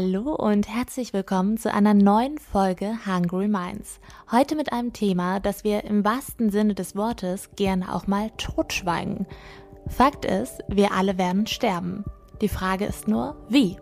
Hallo und herzlich willkommen zu einer neuen Folge Hungry Minds. Heute mit einem Thema, das wir im wahrsten Sinne des Wortes gerne auch mal totschweigen. Fakt ist, wir alle werden sterben. Die Frage ist nur, wie?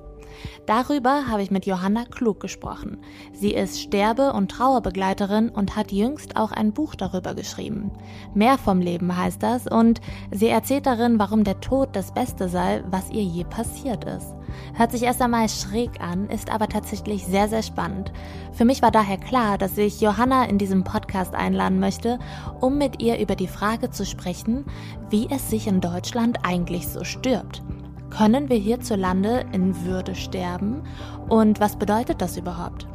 Darüber habe ich mit Johanna Klug gesprochen. Sie ist Sterbe- und Trauerbegleiterin und hat jüngst auch ein Buch darüber geschrieben. Mehr vom Leben heißt das und sie erzählt darin, warum der Tod das Beste sei, was ihr je passiert ist. Hört sich erst einmal schräg an, ist aber tatsächlich sehr, sehr spannend. Für mich war daher klar, dass ich Johanna in diesem Podcast einladen möchte, um mit ihr über die Frage zu sprechen, wie es sich in Deutschland eigentlich so stirbt. Können wir hierzulande in Würde sterben? Und was bedeutet das überhaupt?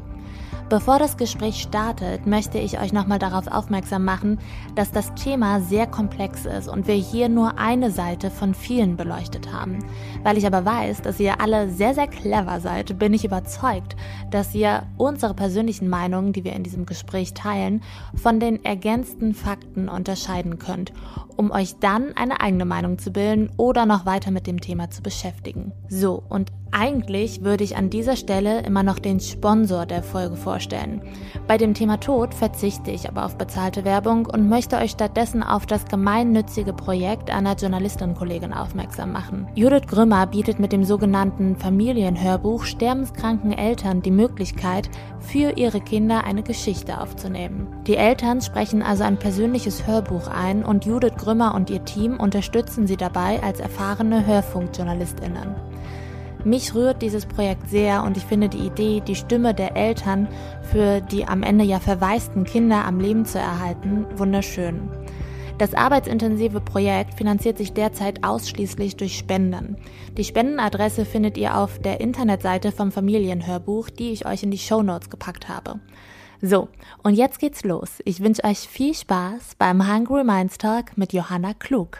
Bevor das Gespräch startet, möchte ich euch nochmal darauf aufmerksam machen, dass das Thema sehr komplex ist und wir hier nur eine Seite von vielen beleuchtet haben. Weil ich aber weiß, dass ihr alle sehr, sehr clever seid, bin ich überzeugt, dass ihr unsere persönlichen Meinungen, die wir in diesem Gespräch teilen, von den ergänzten Fakten unterscheiden könnt, um euch dann eine eigene Meinung zu bilden oder noch weiter mit dem Thema zu beschäftigen. So, und eigentlich würde ich an dieser Stelle immer noch den Sponsor der Folge vorstellen. Bei dem Thema Tod verzichte ich aber auf bezahlte Werbung und möchte euch stattdessen auf das gemeinnützige Projekt einer Journalistin-Kollegin aufmerksam machen. Judith Grümmer bietet mit dem sogenannten Familienhörbuch sterbenskranken Eltern die Möglichkeit, für ihre Kinder eine Geschichte aufzunehmen. Die Eltern sprechen also ein persönliches Hörbuch ein und Judith Grümmer und ihr Team unterstützen sie dabei als erfahrene Hörfunkjournalistinnen. Mich rührt dieses Projekt sehr und ich finde die Idee, die Stimme der Eltern für die am Ende ja verwaisten Kinder am Leben zu erhalten, wunderschön. Das arbeitsintensive Projekt finanziert sich derzeit ausschließlich durch Spenden. Die Spendenadresse findet ihr auf der Internetseite vom Familienhörbuch, die ich euch in die Show Notes gepackt habe. So, und jetzt geht's los. Ich wünsche euch viel Spaß beim Hungry Minds Talk mit Johanna Klug.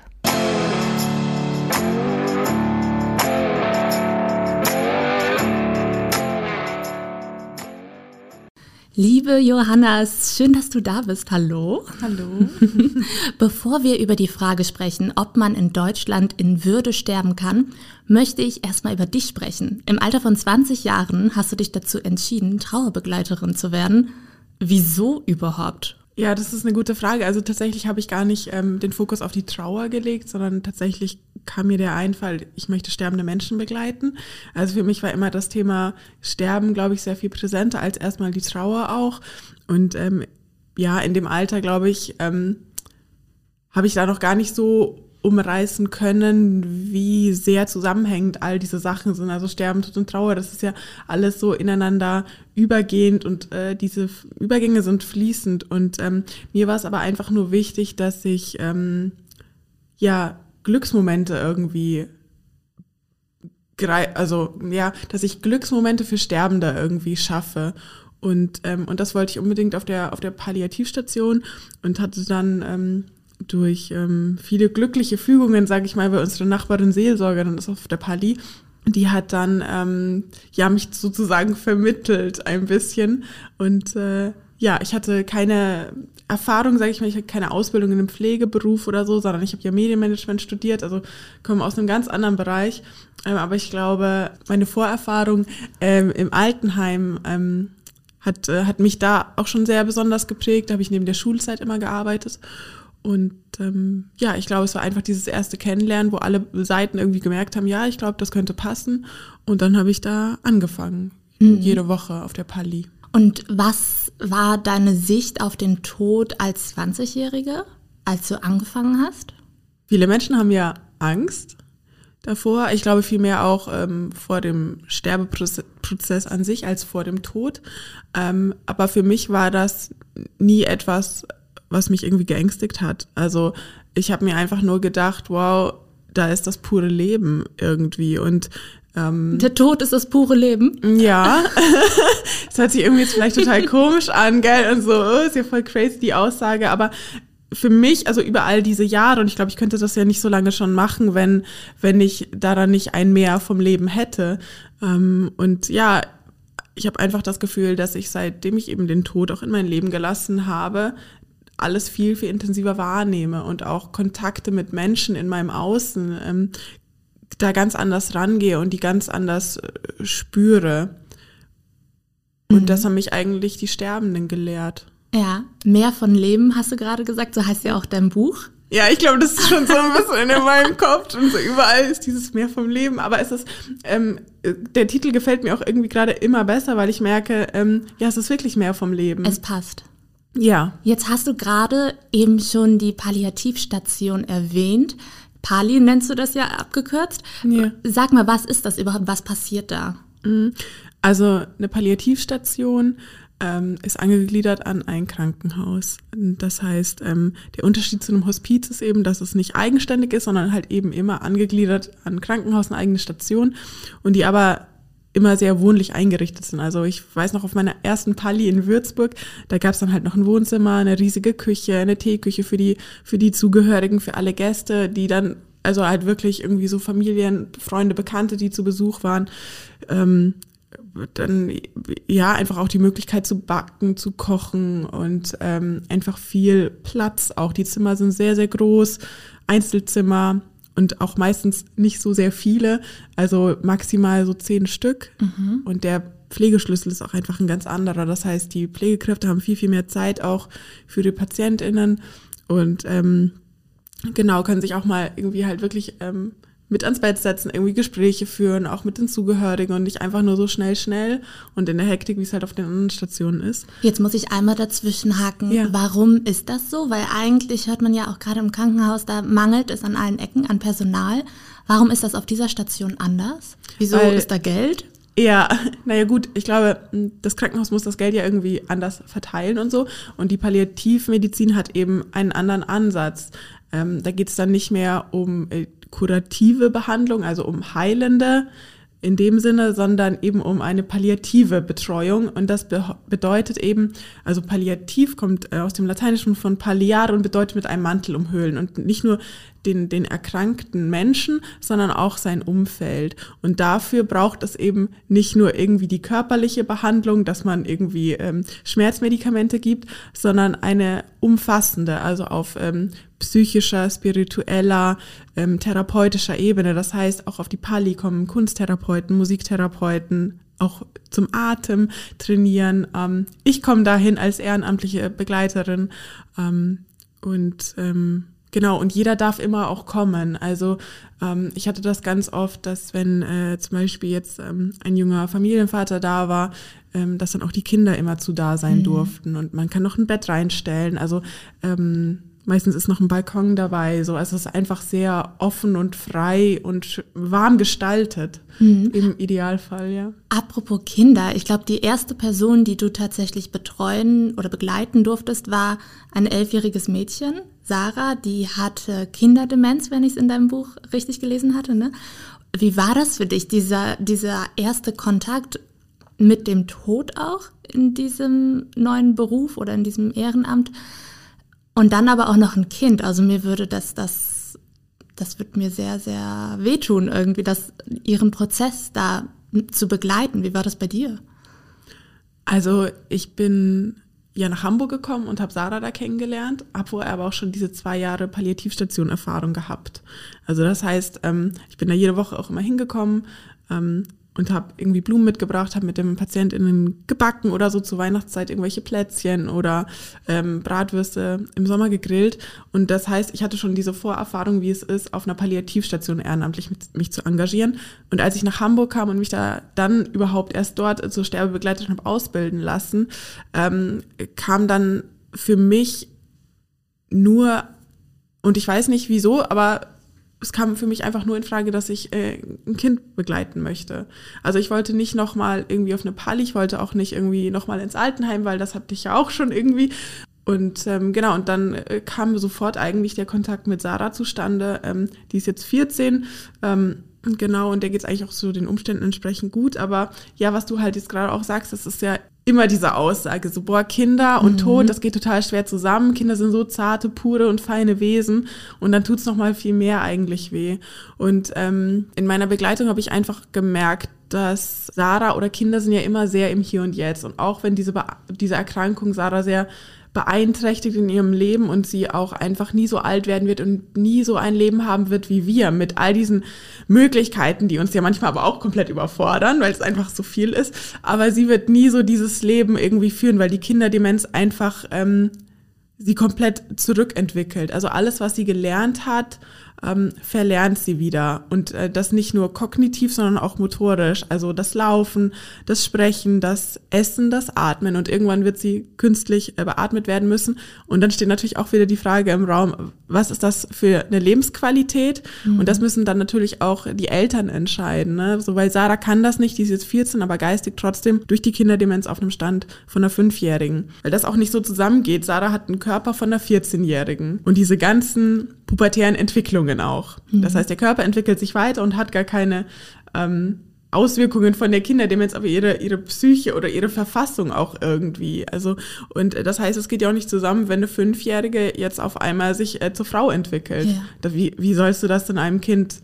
Liebe Johannas, schön, dass du da bist. Hallo. Hallo. Bevor wir über die Frage sprechen, ob man in Deutschland in Würde sterben kann, möchte ich erstmal über dich sprechen. Im Alter von 20 Jahren hast du dich dazu entschieden, Trauerbegleiterin zu werden. Wieso überhaupt? Ja, das ist eine gute Frage. Also tatsächlich habe ich gar nicht ähm, den Fokus auf die Trauer gelegt, sondern tatsächlich kam mir der Einfall, ich möchte sterbende Menschen begleiten. Also für mich war immer das Thema Sterben, glaube ich, sehr viel präsenter als erstmal die Trauer auch. Und ähm, ja, in dem Alter, glaube ich, ähm, habe ich da noch gar nicht so umreißen können, wie sehr zusammenhängend all diese Sachen sind. Also Sterben, Tod und Trauer, das ist ja alles so ineinander übergehend und äh, diese Übergänge sind fließend. Und ähm, mir war es aber einfach nur wichtig, dass ich ähm, ja Glücksmomente irgendwie also ja, dass ich Glücksmomente für Sterbende irgendwie schaffe. Und, ähm, und das wollte ich unbedingt auf der, auf der Palliativstation und hatte dann ähm, durch ähm, viele glückliche Fügungen, sage ich mal, bei unserer Nachbarin Seelsorgerin ist auf der Pali, die hat dann ähm, ja mich sozusagen vermittelt ein bisschen und äh, ja, ich hatte keine Erfahrung, sage ich mal, ich habe keine Ausbildung in einem Pflegeberuf oder so, sondern ich habe ja Medienmanagement studiert, also komme aus einem ganz anderen Bereich. Ähm, aber ich glaube, meine Vorerfahrung ähm, im Altenheim ähm, hat, äh, hat mich da auch schon sehr besonders geprägt. Da habe ich neben der Schulzeit immer gearbeitet. Und ähm, ja, ich glaube, es war einfach dieses erste Kennenlernen, wo alle Seiten irgendwie gemerkt haben, ja, ich glaube, das könnte passen. Und dann habe ich da angefangen, mhm. jede Woche auf der Pali. Und was war deine Sicht auf den Tod als 20-Jährige, als du angefangen hast? Viele Menschen haben ja Angst davor. Ich glaube vielmehr auch ähm, vor dem Sterbeprozess an sich als vor dem Tod. Ähm, aber für mich war das nie etwas, was mich irgendwie geängstigt hat. Also ich habe mir einfach nur gedacht, wow, da ist das pure Leben irgendwie. Und ähm, Der Tod ist das pure Leben. Ja. das hört sich irgendwie jetzt vielleicht total komisch an, gell? Und so, oh, ist ja voll crazy die Aussage, aber für mich, also über all diese Jahre, und ich glaube, ich könnte das ja nicht so lange schon machen, wenn, wenn ich daran nicht ein Mehr vom Leben hätte. Ähm, und ja, ich habe einfach das Gefühl, dass ich seitdem ich eben den Tod auch in mein Leben gelassen habe, alles viel, viel intensiver wahrnehme und auch Kontakte mit Menschen in meinem Außen ähm, da ganz anders rangehe und die ganz anders äh, spüre. Und mhm. das haben mich eigentlich die Sterbenden gelehrt. Ja, mehr von Leben hast du gerade gesagt, so heißt ja auch dein Buch. Ja, ich glaube, das ist schon so ein bisschen in meinem Kopf und so überall ist dieses Mehr vom Leben. Aber es ist, ähm, der Titel gefällt mir auch irgendwie gerade immer besser, weil ich merke, ähm, ja, es ist wirklich mehr vom Leben. Es passt. Ja. Jetzt hast du gerade eben schon die Palliativstation erwähnt. Pali nennst du das ja abgekürzt. Ja. Sag mal, was ist das überhaupt? Was passiert da? Mhm. Also eine Palliativstation ähm, ist angegliedert an ein Krankenhaus. Das heißt, ähm, der Unterschied zu einem Hospiz ist eben, dass es nicht eigenständig ist, sondern halt eben immer angegliedert an Krankenhaus, eine eigene Station und die aber immer sehr wohnlich eingerichtet sind. Also ich weiß noch auf meiner ersten Palli in Würzburg, da gab es dann halt noch ein Wohnzimmer, eine riesige Küche, eine Teeküche für die, für die Zugehörigen, für alle Gäste, die dann, also halt wirklich irgendwie so Familien, Freunde, Bekannte, die zu Besuch waren, ähm, dann ja einfach auch die Möglichkeit zu backen, zu kochen und ähm, einfach viel Platz. Auch die Zimmer sind sehr, sehr groß, Einzelzimmer und auch meistens nicht so sehr viele, also maximal so zehn Stück. Mhm. Und der Pflegeschlüssel ist auch einfach ein ganz anderer. Das heißt, die Pflegekräfte haben viel, viel mehr Zeit auch für die PatientInnen und ähm, genau, können sich auch mal irgendwie halt wirklich ähm, mit ans Bett setzen, irgendwie Gespräche führen, auch mit den Zugehörigen und nicht einfach nur so schnell, schnell und in der Hektik, wie es halt auf den anderen Stationen ist. Jetzt muss ich einmal dazwischen haken. Ja. Warum ist das so? Weil eigentlich hört man ja auch gerade im Krankenhaus, da mangelt es an allen Ecken an Personal. Warum ist das auf dieser Station anders? Wieso Weil, ist da Geld? Ja, naja gut, ich glaube, das Krankenhaus muss das Geld ja irgendwie anders verteilen und so. Und die Palliativmedizin hat eben einen anderen Ansatz. Ähm, da geht es dann nicht mehr um äh, kurative Behandlung, also um heilende in dem Sinne, sondern eben um eine palliative Betreuung. Und das be bedeutet eben, also palliativ kommt äh, aus dem Lateinischen von palliare und bedeutet mit einem Mantel umhüllen und nicht nur den, den erkrankten Menschen, sondern auch sein Umfeld. Und dafür braucht es eben nicht nur irgendwie die körperliche Behandlung, dass man irgendwie ähm, Schmerzmedikamente gibt, sondern eine umfassende, also auf ähm, psychischer, spiritueller, ähm, therapeutischer Ebene. Das heißt, auch auf die Pali kommen Kunsttherapeuten, Musiktherapeuten, auch zum Atem trainieren. Ähm, ich komme dahin als ehrenamtliche Begleiterin ähm, und ähm, Genau, und jeder darf immer auch kommen. Also ähm, ich hatte das ganz oft, dass wenn äh, zum Beispiel jetzt ähm, ein junger Familienvater da war, ähm, dass dann auch die Kinder immer zu da sein mhm. durften und man kann noch ein Bett reinstellen. Also ähm, Meistens ist noch ein Balkon dabei. So, also es ist einfach sehr offen und frei und warm gestaltet. Mhm. Im Idealfall, ja. Apropos Kinder, ich glaube, die erste Person, die du tatsächlich betreuen oder begleiten durftest, war ein elfjähriges Mädchen, Sarah, die hatte Kinderdemenz, wenn ich es in deinem Buch richtig gelesen hatte. Ne? Wie war das für dich, dieser, dieser erste Kontakt mit dem Tod auch in diesem neuen Beruf oder in diesem Ehrenamt? Und dann aber auch noch ein Kind. Also mir würde das, das, das wird mir sehr, sehr wehtun, irgendwie, das, ihren Prozess da zu begleiten. Wie war das bei dir? Also ich bin ja nach Hamburg gekommen und habe Sarah da kennengelernt, habe vorher aber auch schon diese zwei Jahre Palliativstation Erfahrung gehabt. Also das heißt, ähm, ich bin da jede Woche auch immer hingekommen, ähm, und habe irgendwie Blumen mitgebracht, habe mit dem PatientInnen gebacken oder so zur Weihnachtszeit irgendwelche Plätzchen oder ähm, Bratwürste im Sommer gegrillt. Und das heißt, ich hatte schon diese Vorerfahrung, wie es ist, auf einer Palliativstation ehrenamtlich mit, mich zu engagieren. Und als ich nach Hamburg kam und mich da dann überhaupt erst dort zur Sterbebegleiterin habe ausbilden lassen, ähm, kam dann für mich nur, und ich weiß nicht wieso, aber es kam für mich einfach nur in Frage, dass ich äh, ein Kind begleiten möchte. Also ich wollte nicht nochmal irgendwie auf eine Pali, ich wollte auch nicht irgendwie nochmal ins Altenheim, weil das hatte ich ja auch schon irgendwie. Und ähm, genau, und dann äh, kam sofort eigentlich der Kontakt mit Sarah zustande. Ähm, die ist jetzt 14. Ähm, Genau, und der geht es eigentlich auch so den Umständen entsprechend gut. Aber ja, was du halt jetzt gerade auch sagst, das ist ja immer diese Aussage, so boah, Kinder und mhm. Tod, das geht total schwer zusammen. Kinder sind so zarte, pure und feine Wesen und dann tut's noch mal viel mehr eigentlich weh. Und ähm, in meiner Begleitung habe ich einfach gemerkt, dass Sarah oder Kinder sind ja immer sehr im Hier und Jetzt und auch wenn diese diese Erkrankung Sarah sehr beeinträchtigt in ihrem Leben und sie auch einfach nie so alt werden wird und nie so ein Leben haben wird wie wir mit all diesen Möglichkeiten, die uns ja manchmal aber auch komplett überfordern, weil es einfach so viel ist. Aber sie wird nie so dieses Leben irgendwie führen, weil die Kinderdemenz einfach ähm, sie komplett zurückentwickelt. Also alles, was sie gelernt hat, ähm, verlernt sie wieder. Und äh, das nicht nur kognitiv, sondern auch motorisch. Also das Laufen, das Sprechen, das Essen, das Atmen. Und irgendwann wird sie künstlich äh, beatmet werden müssen. Und dann steht natürlich auch wieder die Frage im Raum, was ist das für eine Lebensqualität? Mhm. Und das müssen dann natürlich auch die Eltern entscheiden. Ne? So, weil Sarah kann das nicht, die ist jetzt 14, aber geistig trotzdem durch die Kinderdemenz auf einem Stand von einer Fünfjährigen. Weil das auch nicht so zusammengeht. Sarah hat einen Körper von einer 14-Jährigen. Und diese ganzen pubertären Entwicklungen auch. Mhm. Das heißt, der Körper entwickelt sich weiter und hat gar keine ähm, Auswirkungen von der Kinderdemenz auf ihre, ihre Psyche oder ihre Verfassung auch irgendwie. Also, und das heißt, es geht ja auch nicht zusammen, wenn eine Fünfjährige jetzt auf einmal sich äh, zur Frau entwickelt. Ja. Da, wie, wie sollst du das denn einem Kind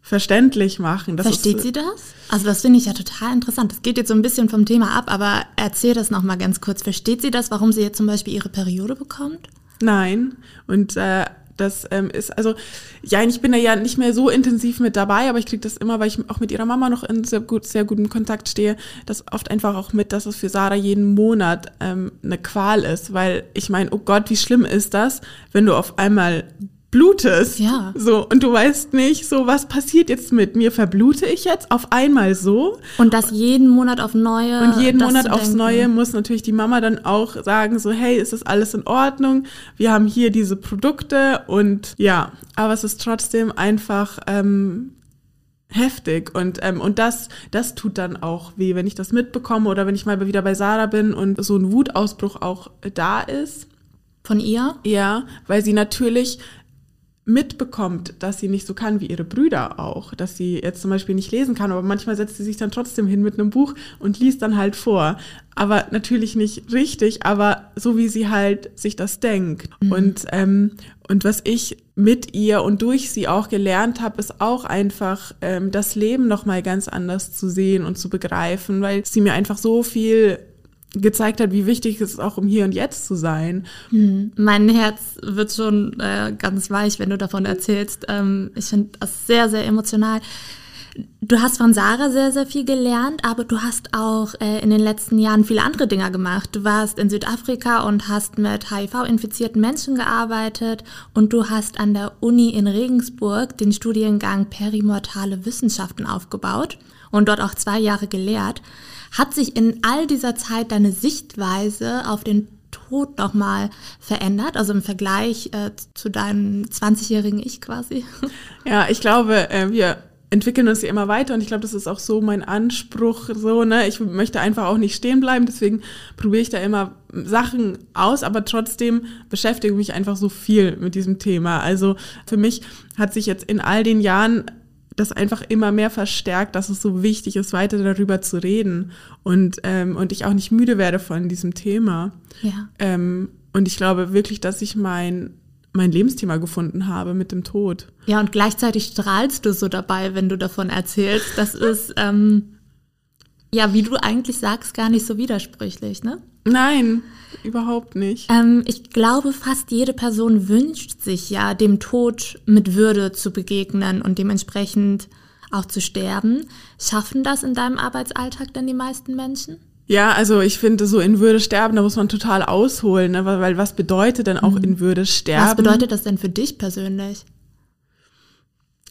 verständlich machen? Das Versteht ist, sie das? Also das finde ich ja total interessant. Das geht jetzt so ein bisschen vom Thema ab, aber erzähl das nochmal ganz kurz. Versteht sie das, warum sie jetzt zum Beispiel ihre Periode bekommt? Nein. Und äh, das ähm, ist, also, ja, ich bin da ja nicht mehr so intensiv mit dabei, aber ich kriege das immer, weil ich auch mit ihrer Mama noch in sehr, gut, sehr gutem Kontakt stehe, das oft einfach auch mit, dass es für Sarah jeden Monat ähm, eine Qual ist, weil ich meine, oh Gott, wie schlimm ist das, wenn du auf einmal blutest. Ja. So, und du weißt nicht, so, was passiert jetzt mit mir? Verblute ich jetzt auf einmal so? Und das jeden Monat auf neue. Und jeden Monat aufs denken. Neue muss natürlich die Mama dann auch sagen, so, hey, ist das alles in Ordnung? Wir haben hier diese Produkte und ja, aber es ist trotzdem einfach, ähm, heftig und ähm, und das das tut dann auch weh, wenn ich das mitbekomme oder wenn ich mal wieder bei Sarah bin und so ein Wutausbruch auch da ist. Von ihr? Ja, weil sie natürlich mitbekommt, dass sie nicht so kann wie ihre Brüder auch, dass sie jetzt zum Beispiel nicht lesen kann, aber manchmal setzt sie sich dann trotzdem hin mit einem Buch und liest dann halt vor. Aber natürlich nicht richtig, aber so wie sie halt sich das denkt. Mhm. Und, ähm, und was ich mit ihr und durch sie auch gelernt habe, ist auch einfach ähm, das Leben nochmal ganz anders zu sehen und zu begreifen, weil sie mir einfach so viel gezeigt hat, wie wichtig es ist, auch um hier und jetzt zu sein. Hm. Mein Herz wird schon äh, ganz weich, wenn du davon erzählst. Ähm, ich finde das sehr, sehr emotional. Du hast von Sarah sehr, sehr viel gelernt, aber du hast auch äh, in den letzten Jahren viele andere Dinge gemacht. Du warst in Südafrika und hast mit HIV-infizierten Menschen gearbeitet und du hast an der Uni in Regensburg den Studiengang Perimortale Wissenschaften aufgebaut und dort auch zwei Jahre gelehrt. Hat sich in all dieser Zeit deine Sichtweise auf den Tod nochmal verändert, also im Vergleich äh, zu deinem 20-jährigen Ich quasi? Ja, ich glaube, äh, wir entwickeln uns ja immer weiter und ich glaube, das ist auch so mein Anspruch, so, ne, ich möchte einfach auch nicht stehen bleiben, deswegen probiere ich da immer Sachen aus, aber trotzdem beschäftige mich einfach so viel mit diesem Thema. Also für mich hat sich jetzt in all den Jahren das einfach immer mehr verstärkt, dass es so wichtig ist, weiter darüber zu reden und, ähm, und ich auch nicht müde werde von diesem Thema. Ja. Ähm, und ich glaube wirklich, dass ich mein, mein Lebensthema gefunden habe mit dem Tod. Ja, und gleichzeitig strahlst du so dabei, wenn du davon erzählst. Das ist, ähm, ja, wie du eigentlich sagst, gar nicht so widersprüchlich, ne? Nein, überhaupt nicht. Ähm, ich glaube, fast jede Person wünscht sich ja, dem Tod mit Würde zu begegnen und dementsprechend auch zu sterben. Schaffen das in deinem Arbeitsalltag denn die meisten Menschen? Ja, also ich finde, so in Würde sterben, da muss man total ausholen, ne? weil, weil was bedeutet denn auch mhm. in Würde sterben? Was bedeutet das denn für dich persönlich?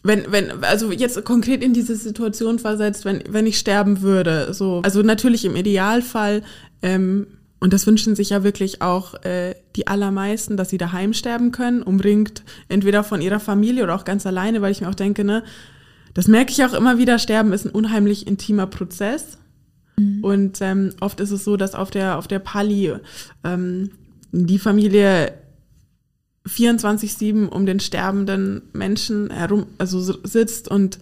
Wenn, wenn, also jetzt konkret in diese Situation versetzt, wenn, wenn ich sterben würde, so, also natürlich im Idealfall, ähm, und das wünschen sich ja wirklich auch äh, die allermeisten, dass sie daheim sterben können, umringt entweder von ihrer Familie oder auch ganz alleine, weil ich mir auch denke, ne, das merke ich auch immer wieder, Sterben ist ein unheimlich intimer Prozess. Mhm. Und ähm, oft ist es so, dass auf der, auf der Pali ähm, die Familie 24-7 um den sterbenden Menschen herum, also sitzt und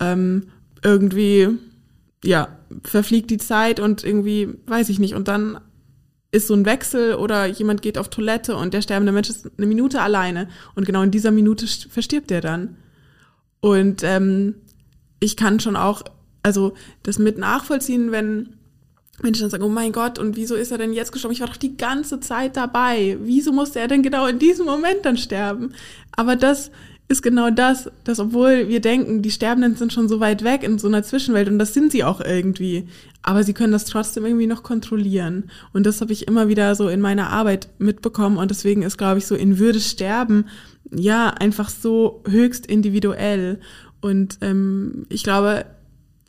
ähm, irgendwie ja, verfliegt die Zeit und irgendwie, weiß ich nicht, und dann ist so ein Wechsel oder jemand geht auf Toilette und der sterbende Mensch ist eine Minute alleine und genau in dieser Minute verstirbt er dann. Und ähm, ich kann schon auch, also das mit nachvollziehen, wenn Menschen dann sagen, oh mein Gott, und wieso ist er denn jetzt gestorben? Ich war doch die ganze Zeit dabei. Wieso musste er denn genau in diesem Moment dann sterben? Aber das ist genau das, dass obwohl wir denken, die Sterbenden sind schon so weit weg in so einer Zwischenwelt und das sind sie auch irgendwie, aber sie können das trotzdem irgendwie noch kontrollieren. Und das habe ich immer wieder so in meiner Arbeit mitbekommen und deswegen ist, glaube ich, so in Würde sterben, ja, einfach so höchst individuell. Und ähm, ich glaube,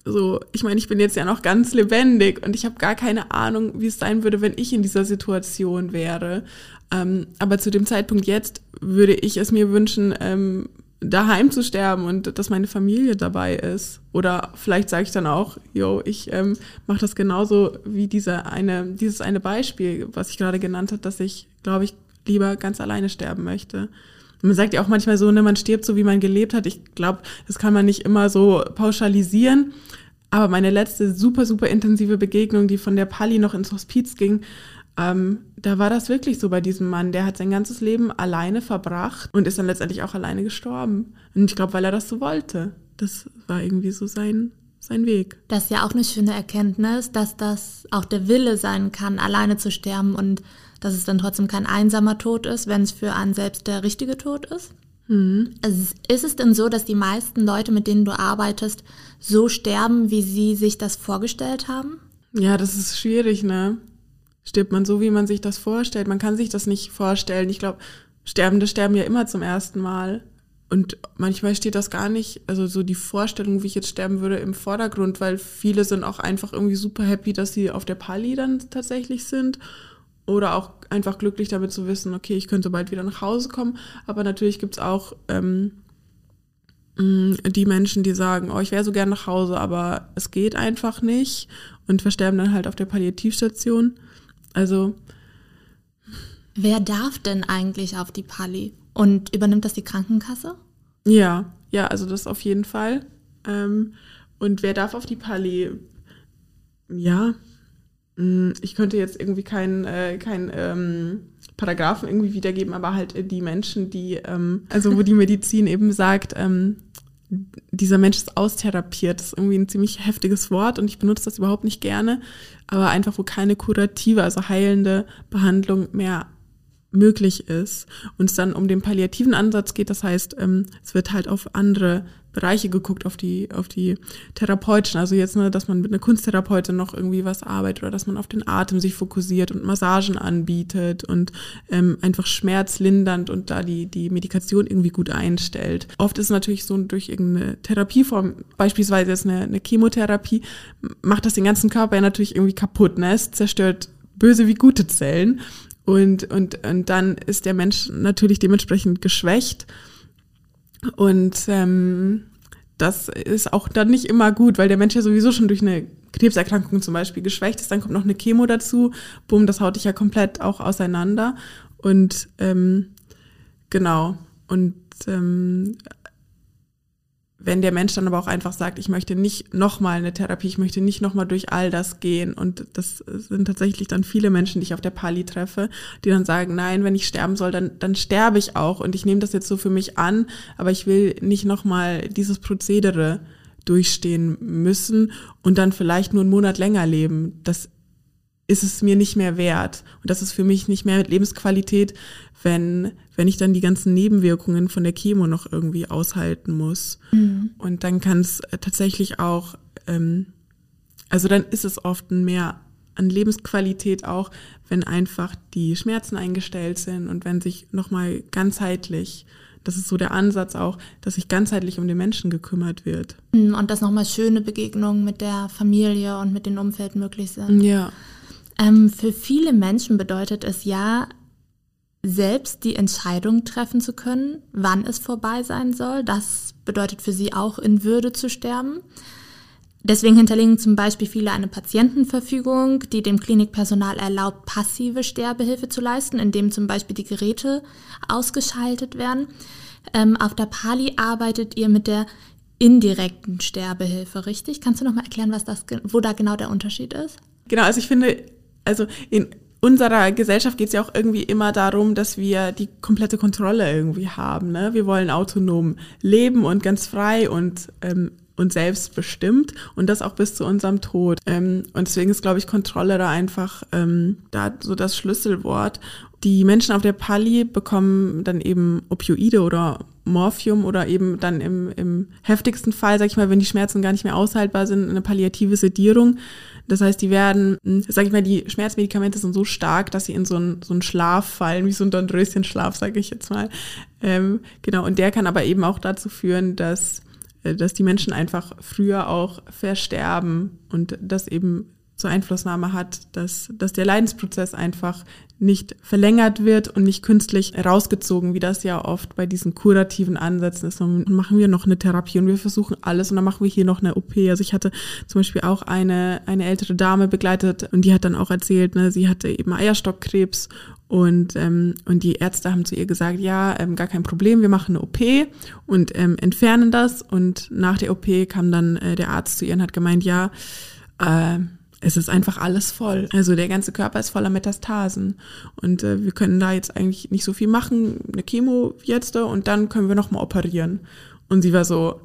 so, ich meine, ich bin jetzt ja noch ganz lebendig und ich habe gar keine Ahnung, wie es sein würde, wenn ich in dieser Situation wäre. Ähm, aber zu dem Zeitpunkt jetzt würde ich es mir wünschen, ähm, daheim zu sterben und dass meine Familie dabei ist. Oder vielleicht sage ich dann auch, yo, ich ähm, mache das genauso wie dieser eine, dieses eine Beispiel, was ich gerade genannt habe, dass ich, glaube ich, lieber ganz alleine sterben möchte. Man sagt ja auch manchmal so, ne, man stirbt so, wie man gelebt hat. Ich glaube, das kann man nicht immer so pauschalisieren. Aber meine letzte super, super intensive Begegnung, die von der Pali noch ins Hospiz ging, ähm, da war das wirklich so bei diesem Mann. Der hat sein ganzes Leben alleine verbracht und ist dann letztendlich auch alleine gestorben. Und ich glaube, weil er das so wollte. Das war irgendwie so sein, sein Weg. Das ist ja auch eine schöne Erkenntnis, dass das auch der Wille sein kann, alleine zu sterben und dass es dann trotzdem kein einsamer Tod ist, wenn es für einen selbst der richtige Tod ist. Mhm. Also ist es denn so, dass die meisten Leute, mit denen du arbeitest, so sterben, wie sie sich das vorgestellt haben? Ja, das ist schwierig, ne? stirbt man so, wie man sich das vorstellt. Man kann sich das nicht vorstellen. Ich glaube, Sterbende sterben ja immer zum ersten Mal. Und manchmal steht das gar nicht, also so die Vorstellung, wie ich jetzt sterben würde, im Vordergrund, weil viele sind auch einfach irgendwie super happy, dass sie auf der Pali dann tatsächlich sind. Oder auch einfach glücklich damit zu wissen, okay, ich könnte bald wieder nach Hause kommen. Aber natürlich gibt's auch ähm, mm, die Menschen, die sagen, oh, ich wäre so gern nach Hause, aber es geht einfach nicht und versterben dann halt auf der Palliativstation. Also. Wer darf denn eigentlich auf die Pali? Und übernimmt das die Krankenkasse? Ja, ja, also das auf jeden Fall. Ähm, und wer darf auf die Pali? Ja, ich könnte jetzt irgendwie keinen äh, kein, ähm, Paragraphen irgendwie wiedergeben, aber halt die Menschen, die, ähm, also wo die Medizin eben sagt, ähm, dieser Mensch ist austherapiert. Das ist irgendwie ein ziemlich heftiges Wort und ich benutze das überhaupt nicht gerne, aber einfach, wo keine kurative, also heilende Behandlung mehr möglich ist und es dann um den palliativen Ansatz geht, das heißt, ähm, es wird halt auf andere Bereiche geguckt, auf die, auf die therapeutischen, also jetzt, ne, dass man mit einer Kunsttherapeutin noch irgendwie was arbeitet oder dass man auf den Atem sich fokussiert und Massagen anbietet und ähm, einfach schmerzlindernd und da die, die Medikation irgendwie gut einstellt. Oft ist natürlich so durch irgendeine Therapieform, beispielsweise jetzt eine, eine Chemotherapie, macht das den ganzen Körper ja natürlich irgendwie kaputt, ne? Es zerstört böse wie gute Zellen. Und, und, und dann ist der Mensch natürlich dementsprechend geschwächt. Und ähm, das ist auch dann nicht immer gut, weil der Mensch ja sowieso schon durch eine Krebserkrankung zum Beispiel geschwächt ist. Dann kommt noch eine Chemo dazu. Bumm, das haut dich ja komplett auch auseinander. Und ähm, genau. Und ähm, wenn der Mensch dann aber auch einfach sagt, ich möchte nicht nochmal eine Therapie, ich möchte nicht nochmal durch all das gehen. Und das sind tatsächlich dann viele Menschen, die ich auf der Pali treffe, die dann sagen, nein, wenn ich sterben soll, dann, dann sterbe ich auch. Und ich nehme das jetzt so für mich an, aber ich will nicht nochmal dieses Prozedere durchstehen müssen und dann vielleicht nur einen Monat länger leben. Das ist es mir nicht mehr wert. Und das ist für mich nicht mehr mit Lebensqualität, wenn, wenn ich dann die ganzen Nebenwirkungen von der Chemo noch irgendwie aushalten muss. Mhm. Und dann kann es tatsächlich auch, ähm, also dann ist es oft mehr an Lebensqualität auch, wenn einfach die Schmerzen eingestellt sind und wenn sich nochmal ganzheitlich das ist so der Ansatz auch, dass sich ganzheitlich um den Menschen gekümmert wird. Mhm, und dass nochmal schöne Begegnungen mit der Familie und mit dem Umfeld möglich sind. Ja. Ähm, für viele Menschen bedeutet es ja, selbst die Entscheidung treffen zu können, wann es vorbei sein soll. Das bedeutet für sie auch in Würde zu sterben. Deswegen hinterlegen zum Beispiel viele eine Patientenverfügung, die dem Klinikpersonal erlaubt, passive Sterbehilfe zu leisten, indem zum Beispiel die Geräte ausgeschaltet werden. Ähm, auf der Pali arbeitet ihr mit der indirekten Sterbehilfe, richtig? Kannst du noch mal erklären, was das, wo da genau der Unterschied ist? Genau, also ich finde, also in unserer Gesellschaft geht es ja auch irgendwie immer darum, dass wir die komplette Kontrolle irgendwie haben. Ne? Wir wollen autonom leben und ganz frei und ähm, und selbstbestimmt und das auch bis zu unserem Tod. Ähm, und deswegen ist, glaube ich, Kontrolle da einfach ähm, da so das Schlüsselwort. Die Menschen auf der Pali bekommen dann eben Opioide oder Morphium oder eben dann im, im heftigsten Fall, sag ich mal, wenn die Schmerzen gar nicht mehr aushaltbar sind, eine palliative Sedierung. Das heißt, die werden, hm, sag ich mal, die Schmerzmedikamente sind so stark, dass sie in so einen, so einen Schlaf fallen, wie so ein Dornröschenschlaf, sage ich jetzt mal. Ähm, genau, und der kann aber eben auch dazu führen, dass, äh, dass die Menschen einfach früher auch versterben und das eben zur Einflussnahme hat, dass, dass der Leidensprozess einfach nicht verlängert wird und nicht künstlich rausgezogen, wie das ja oft bei diesen kurativen Ansätzen ist. Dann machen wir noch eine Therapie und wir versuchen alles und dann machen wir hier noch eine OP. Also ich hatte zum Beispiel auch eine, eine ältere Dame begleitet und die hat dann auch erzählt, ne, sie hatte eben Eierstockkrebs und, ähm, und die Ärzte haben zu ihr gesagt, ja, ähm, gar kein Problem, wir machen eine OP und ähm, entfernen das. Und nach der OP kam dann äh, der Arzt zu ihr und hat gemeint, ja, äh, es ist einfach alles voll. Also der ganze Körper ist voller Metastasen. Und äh, wir können da jetzt eigentlich nicht so viel machen. Eine Chemo jetzt und dann können wir nochmal operieren. Und sie war so,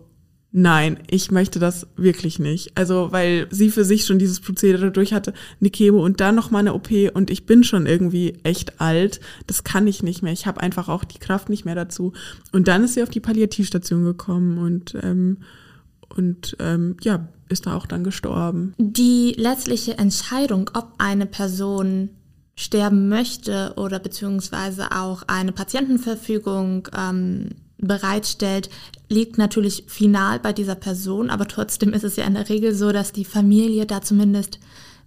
nein, ich möchte das wirklich nicht. Also weil sie für sich schon dieses Prozedere durch hatte, eine Chemo und dann nochmal eine OP und ich bin schon irgendwie echt alt. Das kann ich nicht mehr. Ich habe einfach auch die Kraft nicht mehr dazu. Und dann ist sie auf die Palliativstation gekommen und ähm, und ähm, ja, ist da auch dann gestorben. Die letztliche Entscheidung, ob eine Person sterben möchte oder beziehungsweise auch eine Patientenverfügung ähm, bereitstellt, liegt natürlich final bei dieser Person, aber trotzdem ist es ja in der Regel so, dass die Familie da zumindest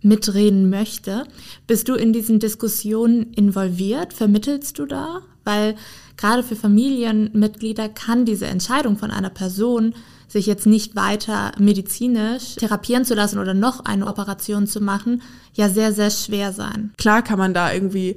mitreden möchte. Bist du in diesen Diskussionen involviert? Vermittelst du da? Weil gerade für Familienmitglieder kann diese Entscheidung von einer Person sich jetzt nicht weiter medizinisch therapieren zu lassen oder noch eine Operation zu machen, ja sehr, sehr schwer sein. Klar kann man da irgendwie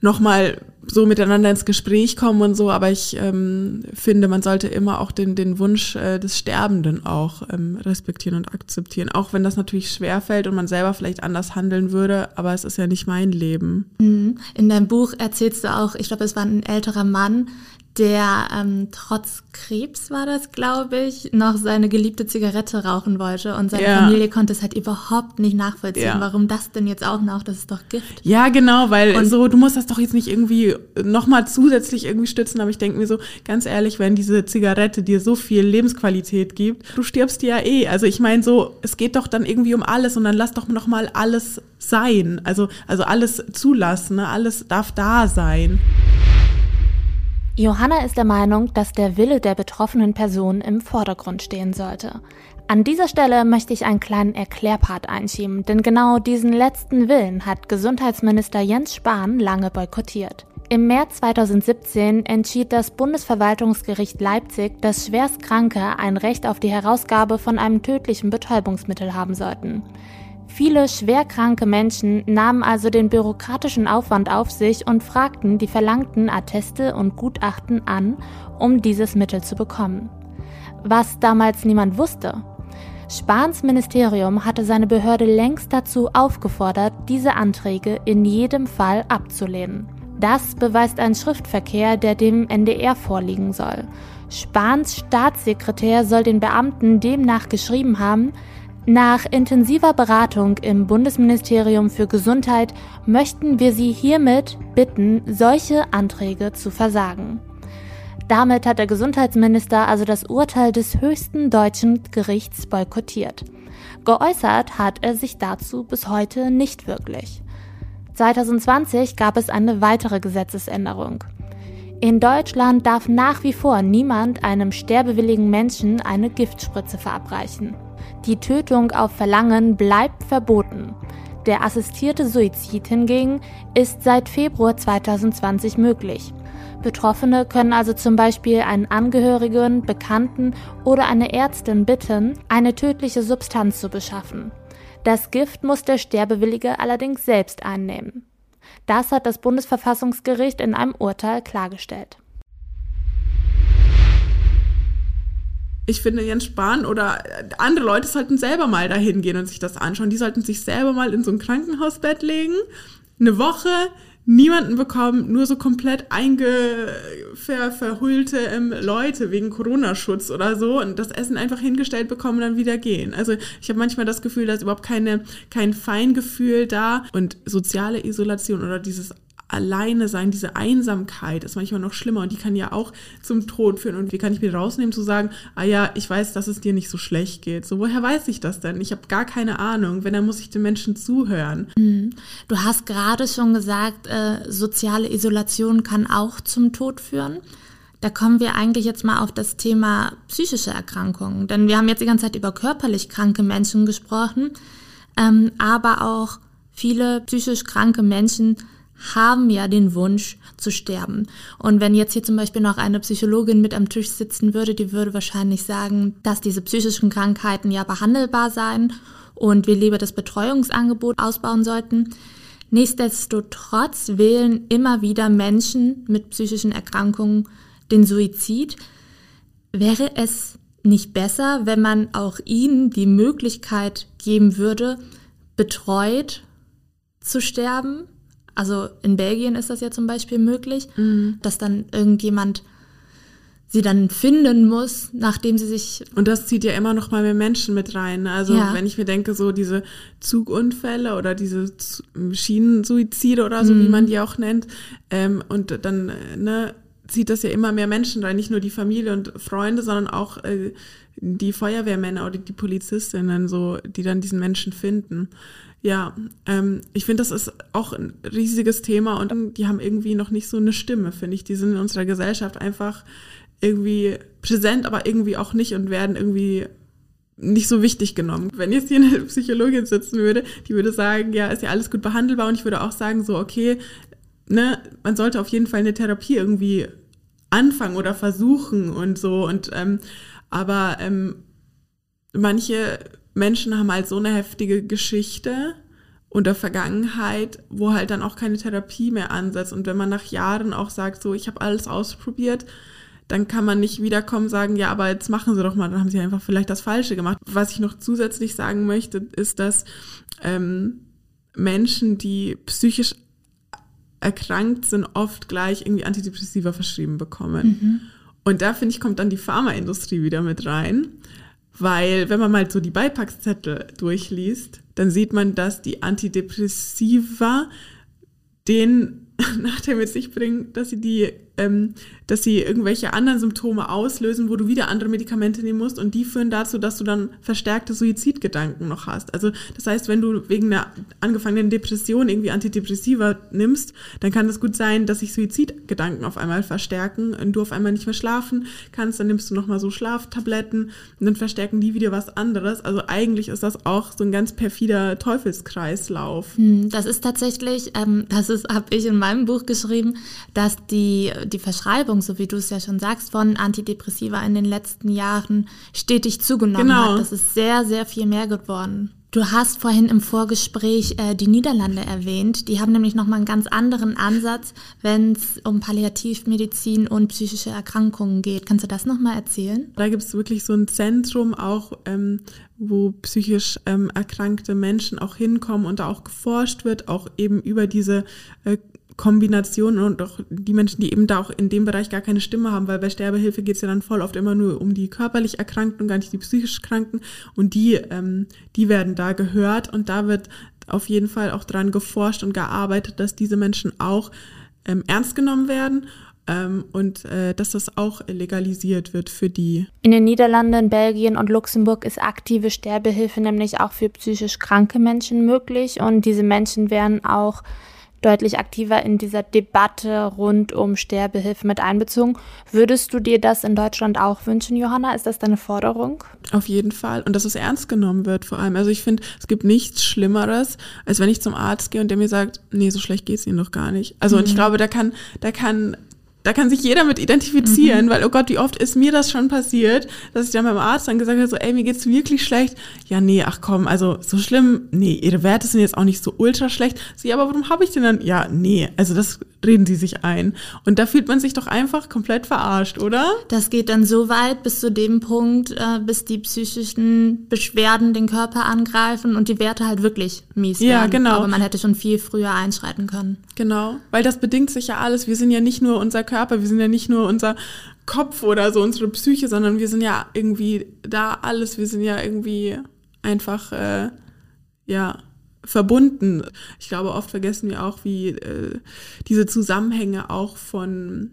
nochmal so miteinander ins Gespräch kommen und so, aber ich ähm, finde, man sollte immer auch den, den Wunsch äh, des Sterbenden auch ähm, respektieren und akzeptieren, auch wenn das natürlich schwerfällt und man selber vielleicht anders handeln würde, aber es ist ja nicht mein Leben. Mhm. In deinem Buch erzählst du auch, ich glaube, es war ein älterer Mann, der ähm, trotz Krebs war das, glaube ich, noch seine geliebte Zigarette rauchen wollte und seine ja. Familie konnte es halt überhaupt nicht nachvollziehen, ja. warum das denn jetzt auch noch, das ist doch Gift. Ja, genau, weil und so, du musst das doch jetzt nicht irgendwie nochmal zusätzlich irgendwie stützen, aber ich denke mir so, ganz ehrlich, wenn diese Zigarette dir so viel Lebensqualität gibt, du stirbst ja eh. Also ich meine so, es geht doch dann irgendwie um alles und dann lass doch nochmal alles sein. Also, also alles zulassen, ne? alles darf da sein. Johanna ist der Meinung, dass der Wille der betroffenen Person im Vordergrund stehen sollte. An dieser Stelle möchte ich einen kleinen Erklärpart einschieben, denn genau diesen letzten Willen hat Gesundheitsminister Jens Spahn lange boykottiert. Im März 2017 entschied das Bundesverwaltungsgericht Leipzig, dass Schwerstkranke ein Recht auf die Herausgabe von einem tödlichen Betäubungsmittel haben sollten. Viele schwerkranke Menschen nahmen also den bürokratischen Aufwand auf sich und fragten die verlangten Atteste und Gutachten an, um dieses Mittel zu bekommen. Was damals niemand wusste. Spahns Ministerium hatte seine Behörde längst dazu aufgefordert, diese Anträge in jedem Fall abzulehnen. Das beweist ein Schriftverkehr, der dem NDR vorliegen soll. Spahns Staatssekretär soll den Beamten demnach geschrieben haben, nach intensiver Beratung im Bundesministerium für Gesundheit möchten wir Sie hiermit bitten, solche Anträge zu versagen. Damit hat der Gesundheitsminister also das Urteil des höchsten deutschen Gerichts boykottiert. Geäußert hat er sich dazu bis heute nicht wirklich. 2020 gab es eine weitere Gesetzesänderung. In Deutschland darf nach wie vor niemand einem sterbewilligen Menschen eine Giftspritze verabreichen. Die Tötung auf Verlangen bleibt verboten. Der assistierte Suizid hingegen ist seit Februar 2020 möglich. Betroffene können also zum Beispiel einen Angehörigen, Bekannten oder eine Ärztin bitten, eine tödliche Substanz zu beschaffen. Das Gift muss der Sterbewillige allerdings selbst einnehmen. Das hat das Bundesverfassungsgericht in einem Urteil klargestellt. Ich finde, Jens Spahn oder andere Leute sollten selber mal dahin gehen und sich das anschauen. Die sollten sich selber mal in so ein Krankenhausbett legen, eine Woche, niemanden bekommen, nur so komplett einge ver, verhüllte ähm, Leute wegen Corona-Schutz oder so und das Essen einfach hingestellt bekommen und dann wieder gehen. Also ich habe manchmal das Gefühl, da ist überhaupt keine, kein Feingefühl da und soziale Isolation oder dieses alleine sein, diese Einsamkeit ist manchmal noch schlimmer und die kann ja auch zum Tod führen. Und wie kann ich mir rausnehmen zu sagen, ah ja, ich weiß, dass es dir nicht so schlecht geht. So, woher weiß ich das denn? Ich habe gar keine Ahnung. Wenn, dann muss ich den Menschen zuhören. Mhm. Du hast gerade schon gesagt, äh, soziale Isolation kann auch zum Tod führen. Da kommen wir eigentlich jetzt mal auf das Thema psychische Erkrankungen. Denn wir haben jetzt die ganze Zeit über körperlich kranke Menschen gesprochen, ähm, aber auch viele psychisch kranke Menschen haben ja den Wunsch zu sterben. Und wenn jetzt hier zum Beispiel noch eine Psychologin mit am Tisch sitzen würde, die würde wahrscheinlich sagen, dass diese psychischen Krankheiten ja behandelbar seien und wir lieber das Betreuungsangebot ausbauen sollten. Nichtsdestotrotz wählen immer wieder Menschen mit psychischen Erkrankungen den Suizid. Wäre es nicht besser, wenn man auch ihnen die Möglichkeit geben würde, betreut zu sterben? Also in Belgien ist das ja zum Beispiel möglich, mhm. dass dann irgendjemand sie dann finden muss, nachdem sie sich. Und das zieht ja immer noch mal mehr Menschen mit rein. Also ja. wenn ich mir denke, so diese Zugunfälle oder diese Schienensuizide oder so, mhm. wie man die auch nennt, ähm, und dann ne, zieht das ja immer mehr Menschen rein, nicht nur die Familie und Freunde, sondern auch äh, die Feuerwehrmänner oder die Polizistinnen, so, die dann diesen Menschen finden. Ja, ähm, ich finde, das ist auch ein riesiges Thema und die haben irgendwie noch nicht so eine Stimme, finde ich. Die sind in unserer Gesellschaft einfach irgendwie präsent, aber irgendwie auch nicht und werden irgendwie nicht so wichtig genommen. Wenn jetzt hier eine Psychologin sitzen würde, die würde sagen, ja, ist ja alles gut behandelbar und ich würde auch sagen, so, okay, ne, man sollte auf jeden Fall eine Therapie irgendwie anfangen oder versuchen und so und ähm, aber ähm, manche Menschen haben halt so eine heftige Geschichte und der Vergangenheit, wo halt dann auch keine Therapie mehr ansetzt. Und wenn man nach Jahren auch sagt, so, ich habe alles ausprobiert, dann kann man nicht wiederkommen und sagen, ja, aber jetzt machen sie doch mal, dann haben sie einfach vielleicht das Falsche gemacht. Was ich noch zusätzlich sagen möchte, ist, dass ähm, Menschen, die psychisch erkrankt sind, oft gleich irgendwie Antidepressiva verschrieben bekommen. Mhm. Und da finde ich, kommt dann die Pharmaindustrie wieder mit rein, weil wenn man mal so die Beipackzettel durchliest, dann sieht man, dass die Antidepressiva den Nachteil mit sich bringen, dass sie die ähm, dass sie irgendwelche anderen Symptome auslösen, wo du wieder andere Medikamente nehmen musst und die führen dazu, dass du dann verstärkte Suizidgedanken noch hast. Also das heißt, wenn du wegen einer angefangenen Depression irgendwie Antidepressiva nimmst, dann kann es gut sein, dass sich Suizidgedanken auf einmal verstärken und du auf einmal nicht mehr schlafen kannst, dann nimmst du nochmal so Schlaftabletten und dann verstärken die wieder was anderes. Also eigentlich ist das auch so ein ganz perfider Teufelskreislauf. Hm, das ist tatsächlich, ähm, das ist, habe ich in meinem Buch geschrieben, dass die die Verschreibung, so wie du es ja schon sagst, von Antidepressiva in den letzten Jahren stetig zugenommen genau. hat. Das ist sehr, sehr viel mehr geworden. Du hast vorhin im Vorgespräch äh, die Niederlande erwähnt. Die haben nämlich nochmal einen ganz anderen Ansatz, wenn es um Palliativmedizin und psychische Erkrankungen geht. Kannst du das nochmal erzählen? Da gibt es wirklich so ein Zentrum auch, ähm, wo psychisch ähm, erkrankte Menschen auch hinkommen und da auch geforscht wird, auch eben über diese äh, Kombination und auch die Menschen, die eben da auch in dem Bereich gar keine Stimme haben, weil bei Sterbehilfe geht es ja dann voll oft immer nur um die körperlich Erkrankten und gar nicht die psychisch Kranken und die, ähm, die werden da gehört und da wird auf jeden Fall auch dran geforscht und gearbeitet, dass diese Menschen auch ähm, ernst genommen werden ähm, und äh, dass das auch legalisiert wird für die. In den Niederlanden, Belgien und Luxemburg ist aktive Sterbehilfe nämlich auch für psychisch kranke Menschen möglich und diese Menschen werden auch deutlich aktiver in dieser Debatte rund um Sterbehilfe mit einbezogen. Würdest du dir das in Deutschland auch wünschen, Johanna? Ist das deine Forderung? Auf jeden Fall. Und dass es ernst genommen wird vor allem. Also ich finde, es gibt nichts Schlimmeres, als wenn ich zum Arzt gehe und der mir sagt, nee, so schlecht geht es Ihnen doch gar nicht. Also mhm. und ich mhm. glaube, da kann, da kann da kann sich jeder mit identifizieren, mhm. weil, oh Gott, wie oft ist mir das schon passiert, dass ich dann beim Arzt dann gesagt habe, so, ey, mir geht's wirklich schlecht. Ja, nee, ach komm, also so schlimm, nee, ihre Werte sind jetzt auch nicht so ultra schlecht. Sie, aber warum habe ich denn dann, ja, nee, also das reden sie sich ein. Und da fühlt man sich doch einfach komplett verarscht, oder? Das geht dann so weit bis zu dem Punkt, äh, bis die psychischen Beschwerden den Körper angreifen und die Werte halt wirklich mies Ja, werden. genau. Aber man hätte schon viel früher einschreiten können. Genau, weil das bedingt sich ja alles. Wir sind ja nicht nur unser Körper, wir sind ja nicht nur unser Kopf oder so unsere Psyche, sondern wir sind ja irgendwie da alles. Wir sind ja irgendwie einfach, äh, ja, verbunden. Ich glaube, oft vergessen wir auch, wie äh, diese Zusammenhänge auch von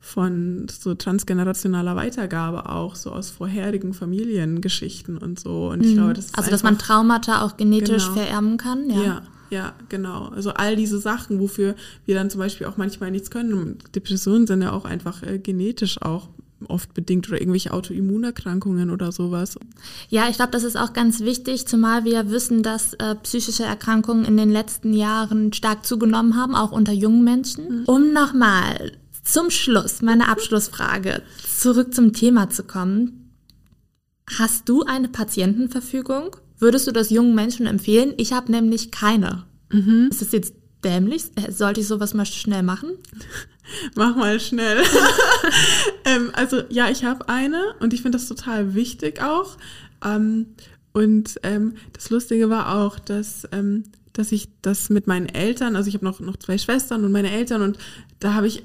von so transgenerationaler Weitergabe auch, so aus vorherigen Familiengeschichten und so. Und ich glaube, das ist Also, dass man Traumata auch genetisch Genau. vererben kann, ja. ja, ja, genau. Also all diese Sachen, wofür wir dann zum Beispiel auch manchmal nichts können. Depressionen sind ja auch einfach äh, genetisch auch oft bedingt oder irgendwelche Autoimmunerkrankungen oder sowas. Ja, ich glaube, das ist auch ganz wichtig, zumal wir wissen, dass äh, psychische Erkrankungen in den letzten Jahren stark zugenommen haben, auch unter jungen Menschen. Um nochmal zum Schluss, meine Abschlussfrage, zurück zum Thema zu kommen. Hast du eine Patientenverfügung? Würdest du das jungen Menschen empfehlen? Ich habe nämlich keine. Ist das jetzt dämlich? Äh, Sollte ich sowas mal schnell machen? Mach mal schnell. ähm, also ja, ich habe eine und ich finde das total wichtig auch. Ähm, und ähm, das Lustige war auch, dass, ähm, dass ich das mit meinen Eltern, also ich habe noch, noch zwei Schwestern und meine Eltern und da habe ich,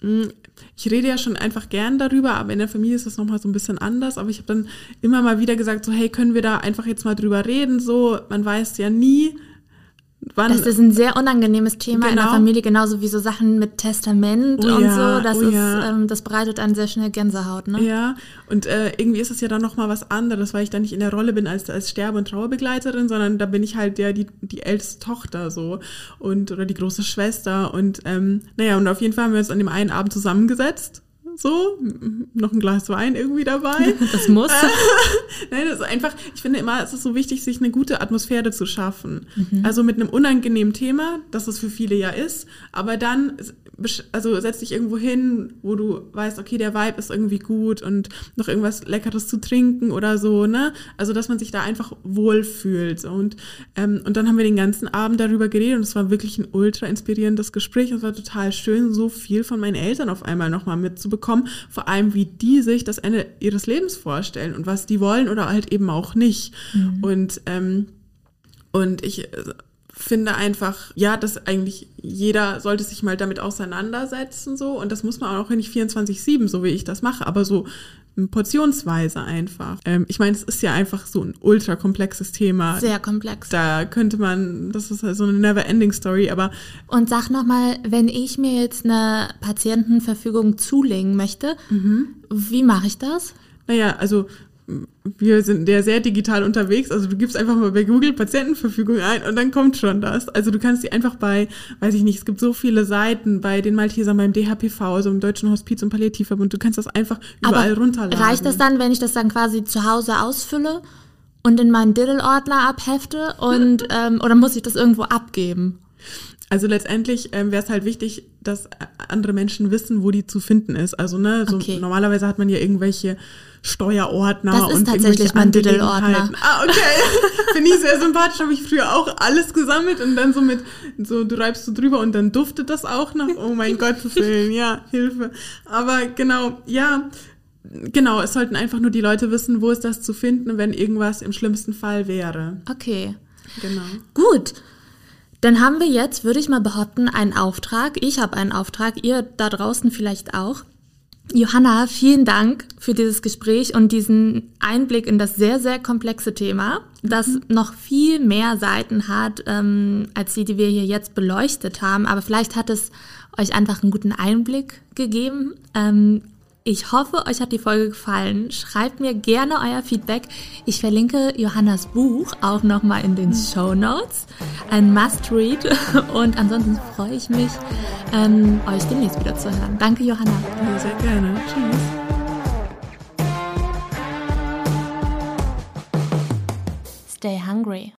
mh, ich rede ja schon einfach gern darüber, aber in der Familie ist das nochmal so ein bisschen anders. Aber ich habe dann immer mal wieder gesagt, so hey, können wir da einfach jetzt mal drüber reden? So, man weiß ja nie, wann. Das ist ein sehr unangenehmes Thema in der Genau. Familie, genauso wie so Sachen mit Testament Oh und ja, so. Das, oh ist, ja. ähm, das bereitet einen sehr schnell Gänsehaut, ne? Ja, und äh, irgendwie ist es ja dann nochmal was anderes, weil ich da nicht in der Rolle bin als, als Sterbe- und Trauerbegleiterin, sondern da bin ich halt ja die, die älteste Tochter so und oder die große Schwester. Und ähm, naja, und auf jeden Fall haben wir uns an dem einen Abend zusammengesetzt. So, noch ein Glas Wein irgendwie dabei. Das muss. Nein, das ist einfach, ich finde immer, es ist so wichtig, sich eine gute Atmosphäre zu schaffen. Also mit einem unangenehmen Thema, das es für viele ja ist, aber dann, also setz dich irgendwo hin, wo du weißt, okay, der Vibe ist irgendwie gut und noch irgendwas Leckeres zu trinken oder so, ne? Also, dass man sich da einfach wohlfühlt. Und, ähm, und dann haben wir den ganzen Abend darüber geredet und es war wirklich ein ultra inspirierendes Gespräch. Es war total schön, so viel von meinen Eltern auf einmal nochmal mitzubekommen. Vor allem, wie die sich das Ende ihres Lebens vorstellen und was die wollen oder halt eben auch nicht. Und, ähm, und ich finde einfach, ja, dass eigentlich jeder sollte sich mal damit auseinandersetzen so und das muss man auch nicht 24/7, so wie ich das mache, aber so portionsweise einfach. Ähm, ich meine, es ist ja einfach so ein ultra komplexes Thema. Sehr komplex. Da könnte man, das ist halt so eine never-ending Story, aber Und sag nochmal, wenn ich mir jetzt eine Patientenverfügung zulegen möchte, Mhm. wie mache ich das? Naja, also wir sind ja sehr digital unterwegs. Also du gibst einfach mal bei Google Patientenverfügung ein und dann kommt schon das. Also du kannst die einfach bei, weiß ich nicht, es gibt so viele Seiten bei den Maltesern, beim DHPV, also im Deutschen Hospiz- und Palliativverbund. Du kannst das einfach überall runterladen. reicht das dann, wenn ich das dann quasi zu Hause ausfülle und in meinen Diddle-Ordner abhefte und ähm, oder muss ich das irgendwo abgeben? Also letztendlich ähm, wäre es halt wichtig, dass andere Menschen wissen, wo die zu finden ist. Also ne, so Okay. normalerweise hat man ja irgendwelche Steuerordner Das ist und tatsächlich mein Diddle-Ordner. Angelegenheiten. Ah, okay. Finde ich sehr sympathisch. Habe ich früher auch alles gesammelt und dann so mit, so du reibst so drüber und dann duftet das auch noch. Oh mein Gott, Willen, ja, Hilfe. Aber genau, ja, genau, es sollten einfach nur die Leute wissen, wo ist das zu finden, wenn irgendwas im schlimmsten Fall wäre. Okay. Genau. Gut. Dann haben wir jetzt, würde ich mal behaupten, einen Auftrag. Ich habe einen Auftrag, ihr da draußen vielleicht auch. Johanna, vielen Dank für dieses Gespräch und diesen Einblick in das sehr, sehr komplexe Thema, das noch viel mehr Seiten hat, ähm, als die, die wir hier jetzt beleuchtet haben. Aber vielleicht hat es euch einfach einen guten Einblick gegeben. Ähm, ich hoffe, euch hat die Folge gefallen. Schreibt mir gerne euer Feedback. Ich verlinke Johannas Buch auch nochmal in den Show Notes. Ein Must-Read. Und ansonsten freue ich mich, ähm, euch demnächst wieder zu hören. Danke, Johanna. Ja, sehr gerne. Tschüss. Stay hungry.